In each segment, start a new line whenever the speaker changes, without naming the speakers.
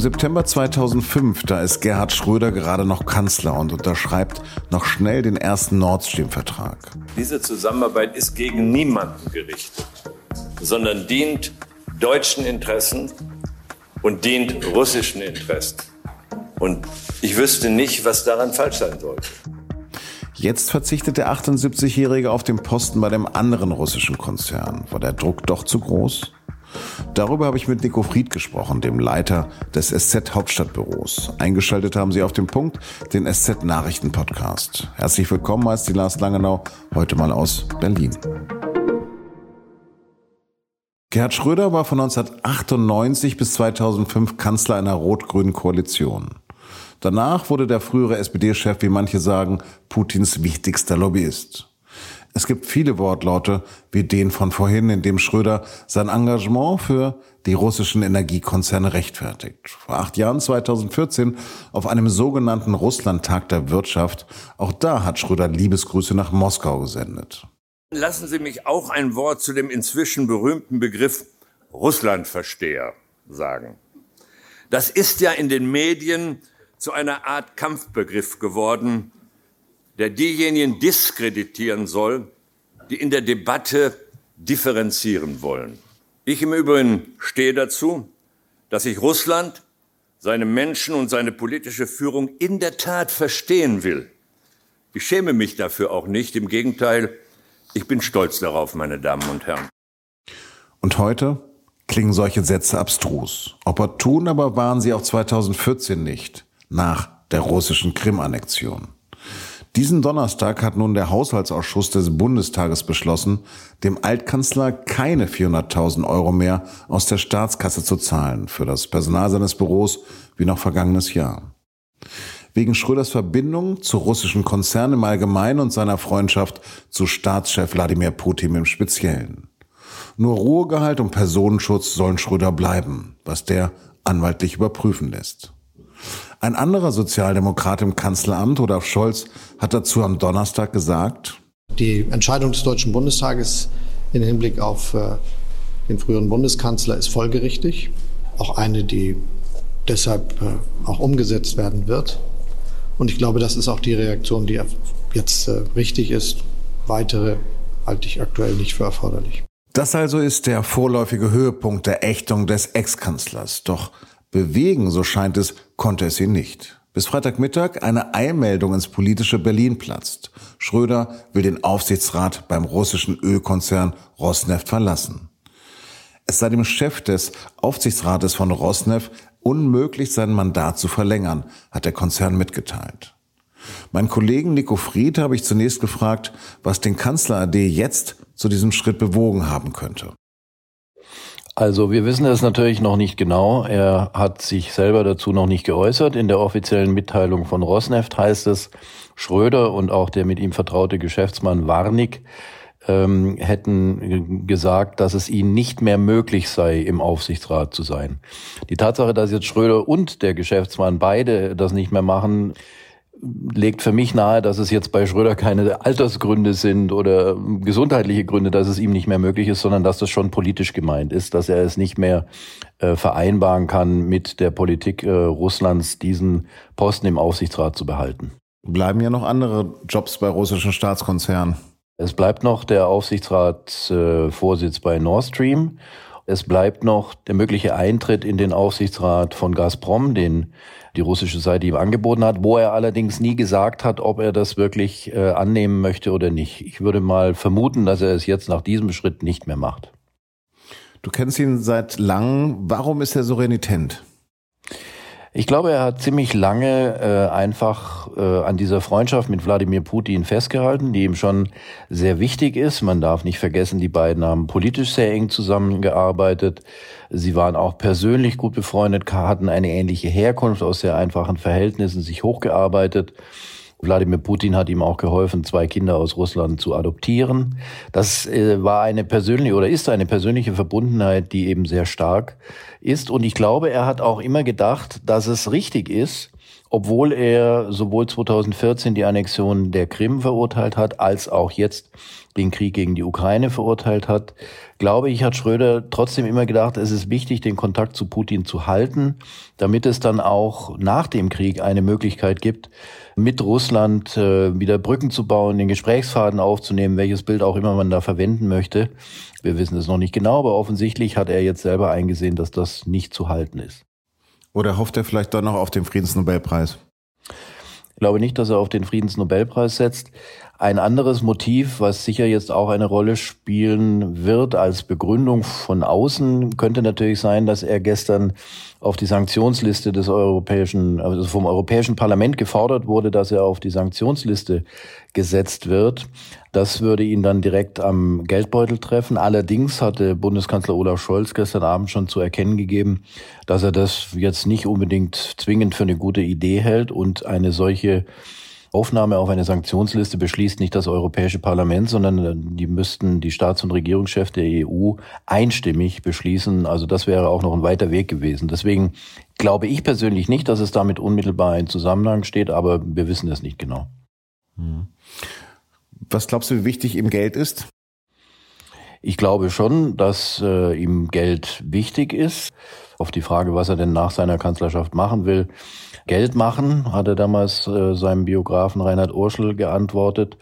Im September 2005, da ist Gerhard Schröder gerade noch Kanzler und unterschreibt noch schnell den ersten Nord Stream-Vertrag.
Diese Zusammenarbeit ist gegen niemanden gerichtet, sondern dient deutschen Interessen und dient russischen Interessen. Und ich wüsste nicht, was daran falsch sein sollte.
Jetzt verzichtet der 78-Jährige auf den Posten bei dem anderen russischen Konzern. War der Druck doch zu groß? Darüber habe ich mit Nico Fried gesprochen, dem Leiter des SZ Hauptstadtbüros. Eingeschaltet haben Sie auf dem Punkt den SZ Nachrichten Podcast. Herzlich willkommen, heißt die Lars Langenau, heute mal aus Berlin. Gerhard Schröder war von 1998 bis 2005 Kanzler einer rot-grünen Koalition. Danach wurde der frühere SPD-Chef, wie manche sagen, Putins wichtigster Lobbyist. Es gibt viele Wortlaute wie den von vorhin, in dem Schröder sein Engagement für die russischen Energiekonzerne rechtfertigt. Vor acht Jahren, 2014, auf einem sogenannten Russlandtag der Wirtschaft, auch da hat Schröder Liebesgrüße nach Moskau gesendet.
Lassen Sie mich auch ein Wort zu dem inzwischen berühmten Begriff Russlandversteher sagen. Das ist ja in den Medien zu einer Art Kampfbegriff geworden, der diejenigen diskreditieren soll, die in der Debatte differenzieren wollen. Ich im Übrigen stehe dazu, dass ich Russland, seine Menschen und seine politische Führung in der Tat verstehen will. Ich schäme mich dafür auch nicht. Im Gegenteil, ich bin stolz darauf, meine Damen und Herren.
Und heute klingen solche Sätze abstrus. Opportun aber waren sie auch 2014 nicht, nach der russischen Krim-Annexion. Diesen Donnerstag hat nun der Haushaltsausschuss des Bundestages beschlossen, dem Altkanzler keine 400.000 Euro mehr aus der Staatskasse zu zahlen für das Personal seines Büros wie noch vergangenes Jahr wegen Schröders Verbindung zu russischen Konzernen im Allgemeinen und seiner Freundschaft zu Staatschef Wladimir Putin im Speziellen. Nur Ruhegehalt und Personenschutz sollen Schröder bleiben, was der anwaltlich überprüfen lässt. Ein anderer Sozialdemokrat im Kanzleramt, Olaf Scholz, hat dazu am Donnerstag gesagt,
die Entscheidung des Deutschen Bundestages im Hinblick auf äh, den früheren Bundeskanzler ist folgerichtig, auch eine, die deshalb äh, auch umgesetzt werden wird. Und ich glaube, das ist auch die Reaktion, die jetzt äh, richtig ist. Weitere halte ich aktuell nicht für erforderlich.
Das also ist der vorläufige Höhepunkt der Ächtung des Ex-Kanzlers. Doch bewegen, so scheint es, konnte es ihn nicht. Bis Freitagmittag eine Eilmeldung ins politische Berlin platzt. Schröder will den Aufsichtsrat beim russischen Ölkonzern Rosneft verlassen. Es sei dem Chef des Aufsichtsrates von Rosneft unmöglich, sein Mandat zu verlängern, hat der Konzern mitgeteilt. Mein Kollegen Nico Fried habe ich zunächst gefragt, was den Kanzler AD jetzt zu diesem Schritt bewogen haben könnte.
Also wir wissen es natürlich noch nicht genau. Er hat sich selber dazu noch nicht geäußert. In der offiziellen Mitteilung von Rosneft heißt es, Schröder und auch der mit ihm vertraute Geschäftsmann Warnig ähm, hätten gesagt, dass es ihnen nicht mehr möglich sei, im Aufsichtsrat zu sein. Die Tatsache, dass jetzt Schröder und der Geschäftsmann beide das nicht mehr machen, legt für mich nahe, dass es jetzt bei Schröder keine Altersgründe sind oder gesundheitliche Gründe, dass es ihm nicht mehr möglich ist, sondern dass das schon politisch gemeint ist, dass er es nicht mehr äh, vereinbaren kann, mit der Politik äh, Russlands diesen Posten im Aufsichtsrat zu behalten.
Bleiben ja noch andere Jobs bei russischen Staatskonzernen.
Es bleibt noch der Aufsichtsratsvorsitz äh, bei Nord Stream. Es bleibt noch der mögliche Eintritt in den Aufsichtsrat von Gazprom, den die russische Seite ihm angeboten hat, wo er allerdings nie gesagt hat, ob er das wirklich äh, annehmen möchte oder nicht. Ich würde mal vermuten, dass er es jetzt nach diesem Schritt nicht mehr macht.
Du kennst ihn seit langem. Warum ist er so renitent?
Ich glaube, er hat ziemlich lange äh, einfach äh, an dieser Freundschaft mit Wladimir Putin festgehalten, die ihm schon sehr wichtig ist. Man darf nicht vergessen, die beiden haben politisch sehr eng zusammengearbeitet. Sie waren auch persönlich gut befreundet, hatten eine ähnliche Herkunft aus sehr einfachen Verhältnissen, sich hochgearbeitet. Wladimir Putin hat ihm auch geholfen, zwei Kinder aus Russland zu adoptieren. Das äh, war eine persönliche oder ist eine persönliche Verbundenheit, die eben sehr stark ist. Und ich glaube, er hat auch immer gedacht, dass es richtig ist obwohl er sowohl 2014 die Annexion der Krim verurteilt hat, als auch jetzt den Krieg gegen die Ukraine verurteilt hat, glaube ich, hat Schröder trotzdem immer gedacht, es ist wichtig, den Kontakt zu Putin zu halten, damit es dann auch nach dem Krieg eine Möglichkeit gibt, mit Russland äh, wieder Brücken zu bauen, den Gesprächsfaden aufzunehmen, welches Bild auch immer man da verwenden möchte. Wir wissen es noch nicht genau, aber offensichtlich hat er jetzt selber eingesehen, dass das nicht zu halten ist.
Oder hofft er vielleicht doch noch auf den Friedensnobelpreis?
Ich glaube nicht, dass er auf den Friedensnobelpreis setzt. Ein anderes Motiv, was sicher jetzt auch eine Rolle spielen wird als Begründung von außen, könnte natürlich sein, dass er gestern auf die Sanktionsliste des europäischen, also vom Europäischen Parlament gefordert wurde, dass er auf die Sanktionsliste gesetzt wird. Das würde ihn dann direkt am Geldbeutel treffen. Allerdings hatte Bundeskanzler Olaf Scholz gestern Abend schon zu erkennen gegeben, dass er das jetzt nicht unbedingt zwingend für eine gute Idee hält und eine solche Aufnahme auf eine Sanktionsliste beschließt nicht das Europäische Parlament, sondern äh, die müssten die Staats- und Regierungschefs der EU einstimmig beschließen. Also das wäre auch noch ein weiter Weg gewesen. Deswegen glaube ich persönlich nicht, dass es damit unmittelbar in Zusammenhang steht, aber wir wissen es nicht genau.
Hm. Was glaubst du, wie wichtig ihm Geld ist?
Ich glaube schon, dass äh, ihm Geld wichtig ist. Auf die Frage, was er denn nach seiner Kanzlerschaft machen will, Geld machen, hat er damals äh, seinem Biografen Reinhard Urschel geantwortet.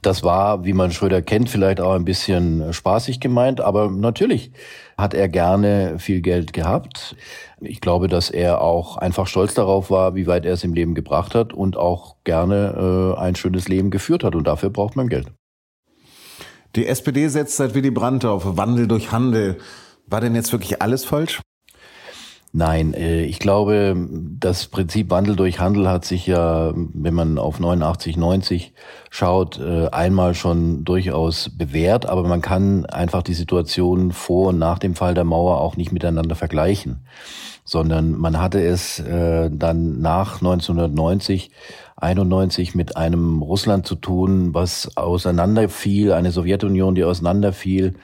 Das war, wie man Schröder kennt, vielleicht auch ein bisschen spaßig gemeint, aber natürlich hat er gerne viel Geld gehabt. Ich glaube, dass er auch einfach stolz darauf war, wie weit er es im Leben gebracht hat und auch gerne äh, ein schönes Leben geführt hat und dafür braucht man Geld.
Die SPD setzt seit Willy Brandt auf Wandel durch Handel. War denn jetzt wirklich alles falsch?
Nein, äh, ich glaube, das Prinzip Wandel durch Handel hat sich ja, wenn man auf 89, 90 schaut, äh, einmal schon durchaus bewährt, aber man kann einfach die Situation vor und nach dem Fall der Mauer auch nicht miteinander vergleichen, sondern man hatte es äh, dann nach 1990 91 mit einem Russland zu tun, was auseinanderfiel, eine Sowjetunion, die auseinanderfiel,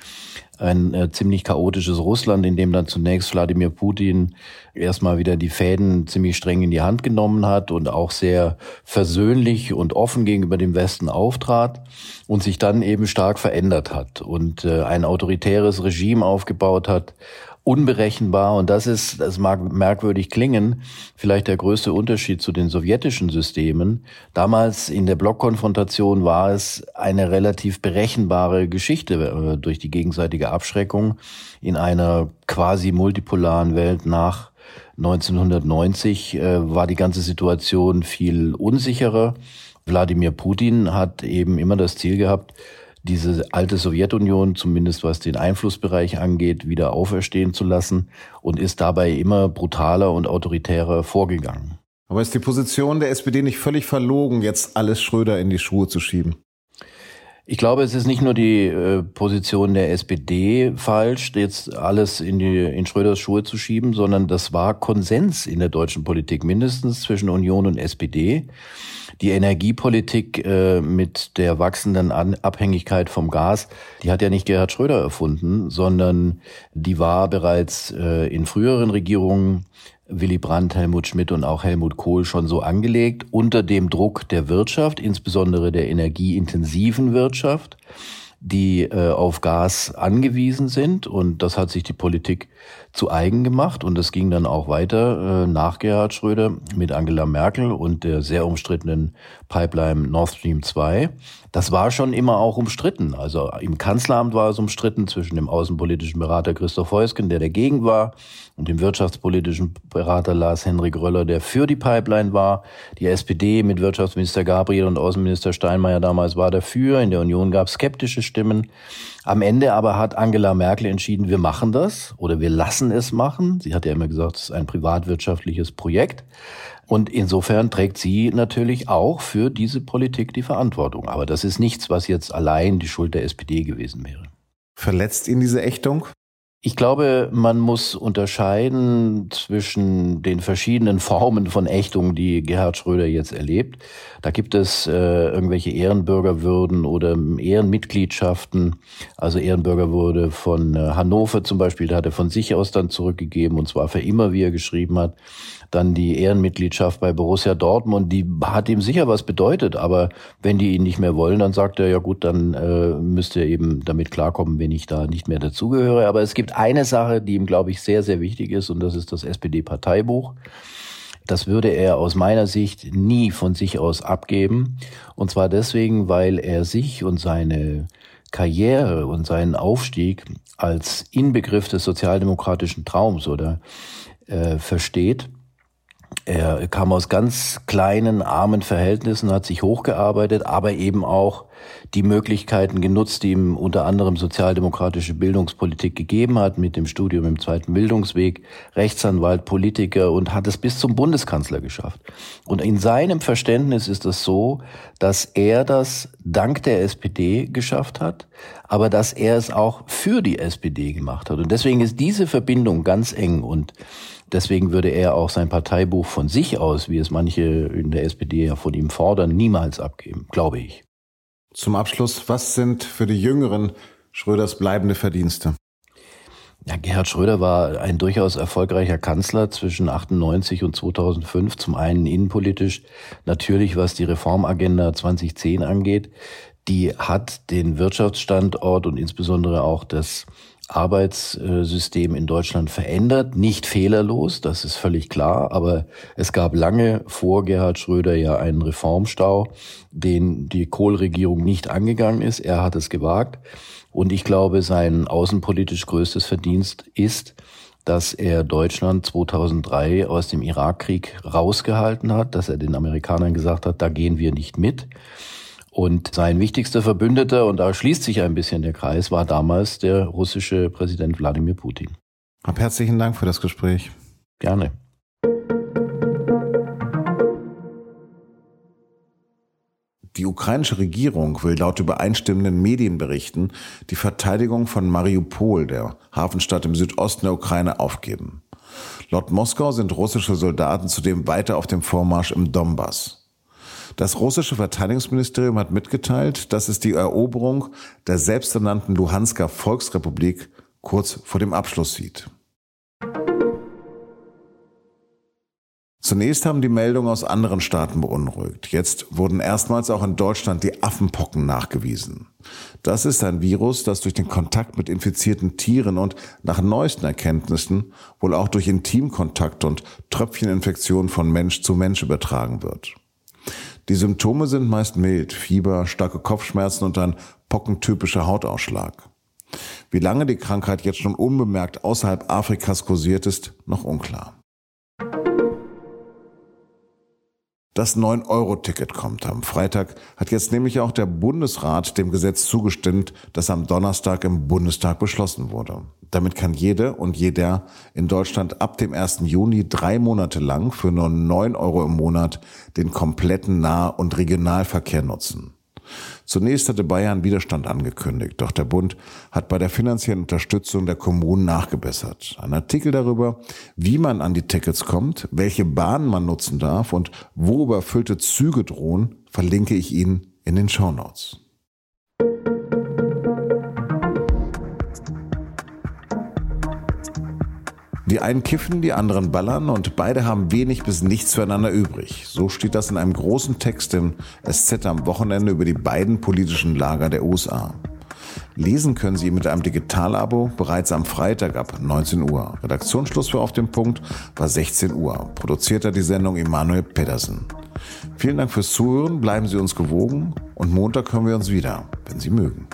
ein äh, ziemlich chaotisches Russland, in dem dann zunächst Wladimir Putin erstmal wieder die Fäden ziemlich streng in die Hand genommen hat und auch sehr versöhnlich und offen gegenüber dem Westen auftrat und sich dann eben stark verändert hat und äh, ein autoritäres Regime aufgebaut hat unberechenbar und das ist, das mag merkwürdig klingen, vielleicht der größte Unterschied zu den sowjetischen Systemen. Damals in der Blockkonfrontation war es eine relativ berechenbare Geschichte äh, durch die gegenseitige Abschreckung in einer quasi multipolaren Welt nach 1990 äh, war die ganze Situation viel unsicherer. Wladimir Putin hat eben immer das Ziel gehabt, diese alte Sowjetunion, zumindest was den Einflussbereich angeht, wieder auferstehen zu lassen und ist dabei immer brutaler und autoritärer vorgegangen.
Aber ist die Position der SPD nicht völlig verlogen, jetzt alles Schröder in die Schuhe zu schieben?
Ich glaube, es ist nicht nur die äh, Position der SPD falsch, jetzt alles in, die, in Schröders Schuhe zu schieben, sondern das war Konsens in der deutschen Politik, mindestens zwischen Union und SPD. Die Energiepolitik äh, mit der wachsenden Abhängigkeit vom Gas, die hat ja nicht Gerhard Schröder erfunden, sondern die war bereits äh, in früheren Regierungen Willy Brandt, Helmut Schmidt und auch Helmut Kohl schon so angelegt, unter dem Druck der Wirtschaft, insbesondere der energieintensiven Wirtschaft, die äh, auf Gas angewiesen sind. Und das hat sich die Politik zu eigen gemacht. Und das ging dann auch weiter äh, nach Gerhard Schröder mit Angela Merkel und der sehr umstrittenen Pipeline Nord Stream 2. Das war schon immer auch umstritten. Also im Kanzleramt war es umstritten zwischen dem außenpolitischen Berater Christoph Heusgen, der dagegen war, und dem wirtschaftspolitischen Berater Lars Henrik Röller, der für die Pipeline war. Die SPD mit Wirtschaftsminister Gabriel und Außenminister Steinmeier damals war dafür. In der Union gab es skeptische Stimmen. Am Ende aber hat Angela Merkel entschieden, wir machen das oder wir lassen es machen. Sie hat ja immer gesagt, es ist ein privatwirtschaftliches Projekt. Und insofern trägt sie natürlich auch für diese Politik die Verantwortung. Aber das ist nichts, was jetzt allein die Schuld der SPD gewesen wäre.
Verletzt ihn diese Ächtung?
Ich glaube, man muss unterscheiden zwischen den verschiedenen Formen von Ächtung, die Gerhard Schröder jetzt erlebt. Da gibt es äh, irgendwelche Ehrenbürgerwürden oder Ehrenmitgliedschaften. Also Ehrenbürgerwürde von äh, Hannover zum Beispiel, da hat er von sich aus dann zurückgegeben und zwar für immer, wie er geschrieben hat dann die Ehrenmitgliedschaft bei Borussia Dortmund, die hat ihm sicher was bedeutet, aber wenn die ihn nicht mehr wollen, dann sagt er, ja gut, dann äh, müsste er eben damit klarkommen, wenn ich da nicht mehr dazugehöre. Aber es eine Sache, die ihm, glaube ich, sehr, sehr wichtig ist, und das ist das SPD-Parteibuch. Das würde er aus meiner Sicht nie von sich aus abgeben. Und zwar deswegen, weil er sich und seine Karriere und seinen Aufstieg als Inbegriff des sozialdemokratischen Traums oder äh, versteht er kam aus ganz kleinen, armen Verhältnissen, hat sich hochgearbeitet, aber eben auch die Möglichkeiten genutzt, die ihm unter anderem sozialdemokratische Bildungspolitik gegeben hat, mit dem Studium im zweiten Bildungsweg, Rechtsanwalt, Politiker und hat es bis zum Bundeskanzler geschafft. Und in seinem Verständnis ist es so, dass er das dank der SPD geschafft hat, aber dass er es auch für die SPD gemacht hat. Und deswegen ist diese Verbindung ganz eng und Deswegen würde er auch sein Parteibuch von sich aus, wie es manche in der SPD ja von ihm fordern, niemals abgeben, glaube ich.
Zum Abschluss, was sind für die Jüngeren Schröders bleibende Verdienste?
Ja, Gerhard Schröder war ein durchaus erfolgreicher Kanzler zwischen 98 und 2005. Zum einen innenpolitisch, natürlich was die Reformagenda 2010 angeht. Die hat den Wirtschaftsstandort und insbesondere auch das Arbeitssystem in Deutschland verändert. Nicht fehlerlos, das ist völlig klar, aber es gab lange vor Gerhard Schröder ja einen Reformstau, den die Kohl-Regierung nicht angegangen ist. Er hat es gewagt. Und ich glaube, sein außenpolitisch größtes Verdienst ist, dass er Deutschland 2003 aus dem Irakkrieg rausgehalten hat, dass er den Amerikanern gesagt hat, da gehen wir nicht mit. Und sein wichtigster Verbündeter, und da schließt sich ein bisschen der Kreis, war damals der russische Präsident Wladimir Putin.
Hab herzlichen Dank für das Gespräch.
Gerne.
Die ukrainische Regierung will laut übereinstimmenden Medienberichten die Verteidigung von Mariupol, der Hafenstadt im Südosten der Ukraine, aufgeben. Laut Moskau sind russische Soldaten zudem weiter auf dem Vormarsch im Donbass. Das russische Verteidigungsministerium hat mitgeteilt, dass es die Eroberung der selbsternannten Luhansker Volksrepublik kurz vor dem Abschluss sieht. Zunächst haben die Meldungen aus anderen Staaten beunruhigt. Jetzt wurden erstmals auch in Deutschland die Affenpocken nachgewiesen. Das ist ein Virus, das durch den Kontakt mit infizierten Tieren und nach neuesten Erkenntnissen wohl auch durch Intimkontakt und Tröpfcheninfektionen von Mensch zu Mensch übertragen wird. Die Symptome sind meist mild, Fieber, starke Kopfschmerzen und ein pockentypischer Hautausschlag. Wie lange die Krankheit jetzt schon unbemerkt außerhalb Afrikas kursiert ist, noch unklar. Das 9-Euro-Ticket kommt am Freitag, hat jetzt nämlich auch der Bundesrat dem Gesetz zugestimmt, das am Donnerstag im Bundestag beschlossen wurde. Damit kann jede und jeder in Deutschland ab dem 1. Juni drei Monate lang für nur 9 Euro im Monat den kompletten Nah- und Regionalverkehr nutzen. Zunächst hatte Bayern Widerstand angekündigt, doch der Bund hat bei der finanziellen Unterstützung der Kommunen nachgebessert. Ein Artikel darüber, wie man an die Tickets kommt, welche Bahnen man nutzen darf und wo überfüllte Züge drohen, verlinke ich Ihnen in den Shownotes. Die einen kiffen, die anderen ballern und beide haben wenig bis nichts füreinander übrig. So steht das in einem großen Text im SZ am Wochenende über die beiden politischen Lager der USA. Lesen können Sie mit einem Digitalabo bereits am Freitag ab 19 Uhr. Redaktionsschluss für Auf dem Punkt war 16 Uhr. Produziert hat die Sendung Emanuel Pedersen. Vielen Dank fürs Zuhören, bleiben Sie uns gewogen und Montag hören wir uns wieder, wenn Sie mögen.